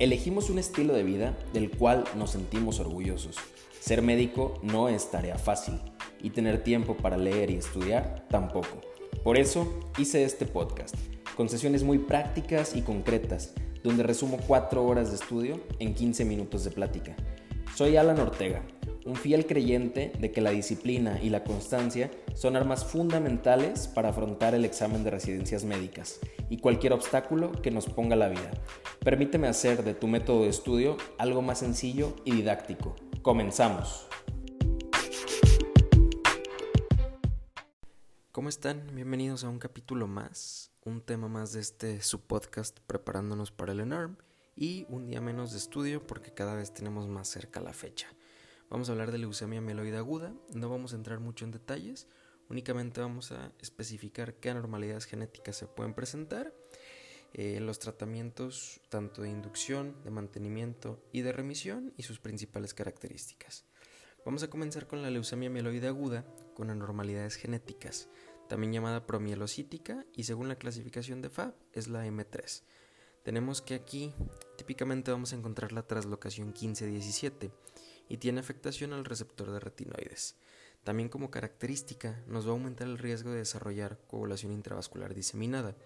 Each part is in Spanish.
Elegimos un estilo de vida del cual nos sentimos orgullosos. Ser médico no es tarea fácil y tener tiempo para leer y estudiar tampoco. Por eso hice este podcast, con sesiones muy prácticas y concretas, donde resumo 4 horas de estudio en 15 minutos de plática. Soy Alan Ortega, un fiel creyente de que la disciplina y la constancia son armas fundamentales para afrontar el examen de residencias médicas y cualquier obstáculo que nos ponga la vida. Permíteme hacer de tu método de estudio algo más sencillo y didáctico. Comenzamos. ¿Cómo están? Bienvenidos a un capítulo más, un tema más de este su podcast preparándonos para el ENARM y un día menos de estudio porque cada vez tenemos más cerca la fecha. Vamos a hablar de leucemia mieloide aguda, no vamos a entrar mucho en detalles, únicamente vamos a especificar qué anormalidades genéticas se pueden presentar, eh, los tratamientos tanto de inducción, de mantenimiento y de remisión y sus principales características. Vamos a comenzar con la leucemia mieloide aguda con anormalidades genéticas, también llamada promielocítica y según la clasificación de FAB es la M3. Tenemos que aquí típicamente vamos a encontrar la traslocación 15-17 y tiene afectación al receptor de retinoides. También como característica nos va a aumentar el riesgo de desarrollar coagulación intravascular diseminada.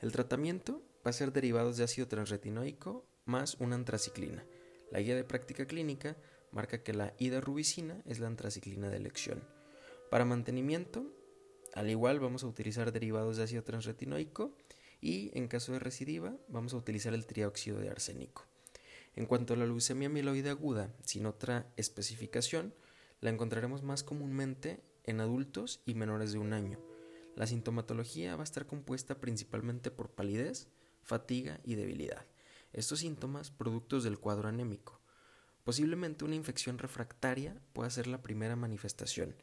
El tratamiento va a ser derivados de ácido transretinoico más una antraciclina. La guía de práctica clínica marca que la idarubicina es la antraciclina de elección. Para mantenimiento, al igual vamos a utilizar derivados de ácido transretinoico y en caso de recidiva vamos a utilizar el trióxido de arsénico. En cuanto a la leucemia mieloide aguda, sin otra especificación, la encontraremos más comúnmente en adultos y menores de un año. La sintomatología va a estar compuesta principalmente por palidez, fatiga y debilidad. Estos síntomas productos del cuadro anémico. Posiblemente una infección refractaria pueda ser la primera manifestación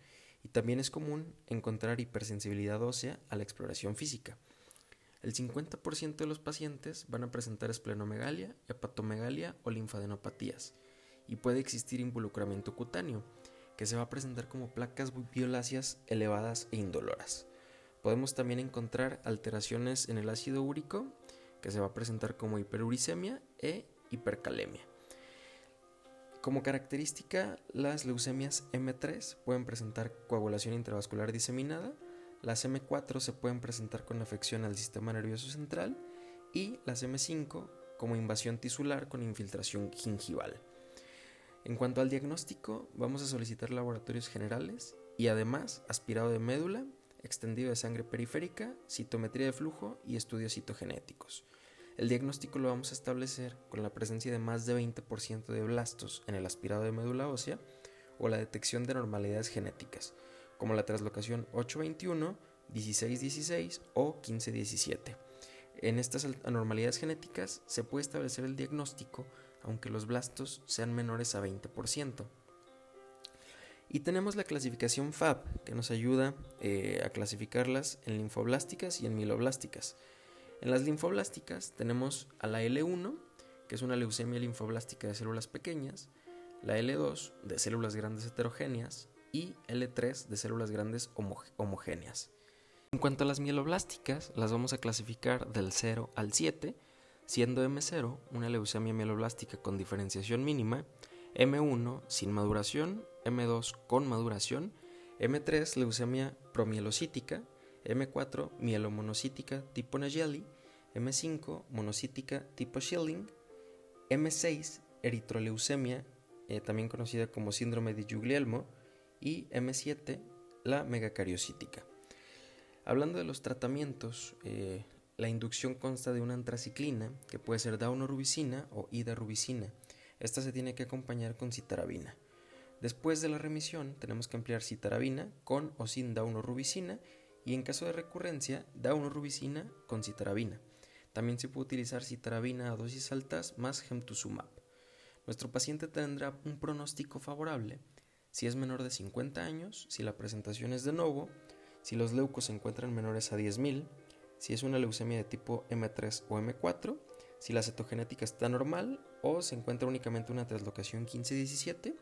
y también es común encontrar hipersensibilidad ósea a la exploración física. El 50% de los pacientes van a presentar esplenomegalia, hepatomegalia o linfadenopatías, y puede existir involucramiento cutáneo, que se va a presentar como placas violáceas elevadas e indoloras. Podemos también encontrar alteraciones en el ácido úrico, que se va a presentar como hiperuricemia e hipercalemia. Como característica, las leucemias M3 pueden presentar coagulación intravascular diseminada, las M4 se pueden presentar con afección al sistema nervioso central y las M5 como invasión tisular con infiltración gingival. En cuanto al diagnóstico, vamos a solicitar laboratorios generales y además aspirado de médula, extendido de sangre periférica, citometría de flujo y estudios citogenéticos. El diagnóstico lo vamos a establecer con la presencia de más de 20% de blastos en el aspirado de médula ósea o la detección de normalidades genéticas, como la traslocación 821, 1616 o 1517. En estas anormalidades genéticas se puede establecer el diagnóstico aunque los blastos sean menores a 20%. Y tenemos la clasificación FAB, que nos ayuda eh, a clasificarlas en linfoblásticas y en mieloblásticas. En las linfoblásticas tenemos a la L1, que es una leucemia linfoblástica de células pequeñas, la L2 de células grandes heterogéneas, y L3 de células grandes homogéneas. En cuanto a las mieloblásticas, las vamos a clasificar del 0 al 7, siendo M0 una leucemia mieloblástica con diferenciación mínima, M1 sin maduración, M2 con maduración, M3 leucemia promielocítica, M4 mielomonocítica tipo Nagelli, M5 monocítica tipo Schilling, M6 eritroleucemia, eh, también conocida como síndrome de Guglielmo, y M7, la megacariocítica. Hablando de los tratamientos, eh, la inducción consta de una antraciclina, que puede ser daunorubicina o idarubicina. Esta se tiene que acompañar con citarabina. Después de la remisión, tenemos que emplear citarabina con o sin daunorubicina y en caso de recurrencia, daunorubicina con citarabina. También se puede utilizar citarabina a dosis altas más gemtuzumab. Nuestro paciente tendrá un pronóstico favorable si es menor de 50 años, si la presentación es de nuevo, si los leucos se encuentran menores a 10.000, si es una leucemia de tipo M3 o M4, si la cetogenética está normal o se encuentra únicamente una traslocación 15-17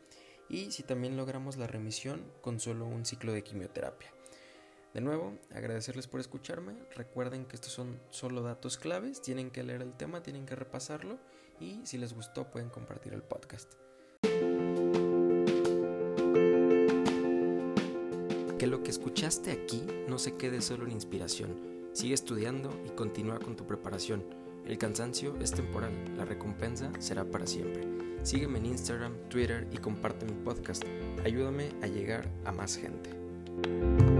y si también logramos la remisión con solo un ciclo de quimioterapia. De nuevo, agradecerles por escucharme. Recuerden que estos son solo datos claves. Tienen que leer el tema, tienen que repasarlo. Y si les gustó, pueden compartir el podcast. Que lo que escuchaste aquí no se quede solo en inspiración. Sigue estudiando y continúa con tu preparación. El cansancio es temporal, la recompensa será para siempre. Sígueme en Instagram, Twitter y comparte mi podcast. Ayúdame a llegar a más gente.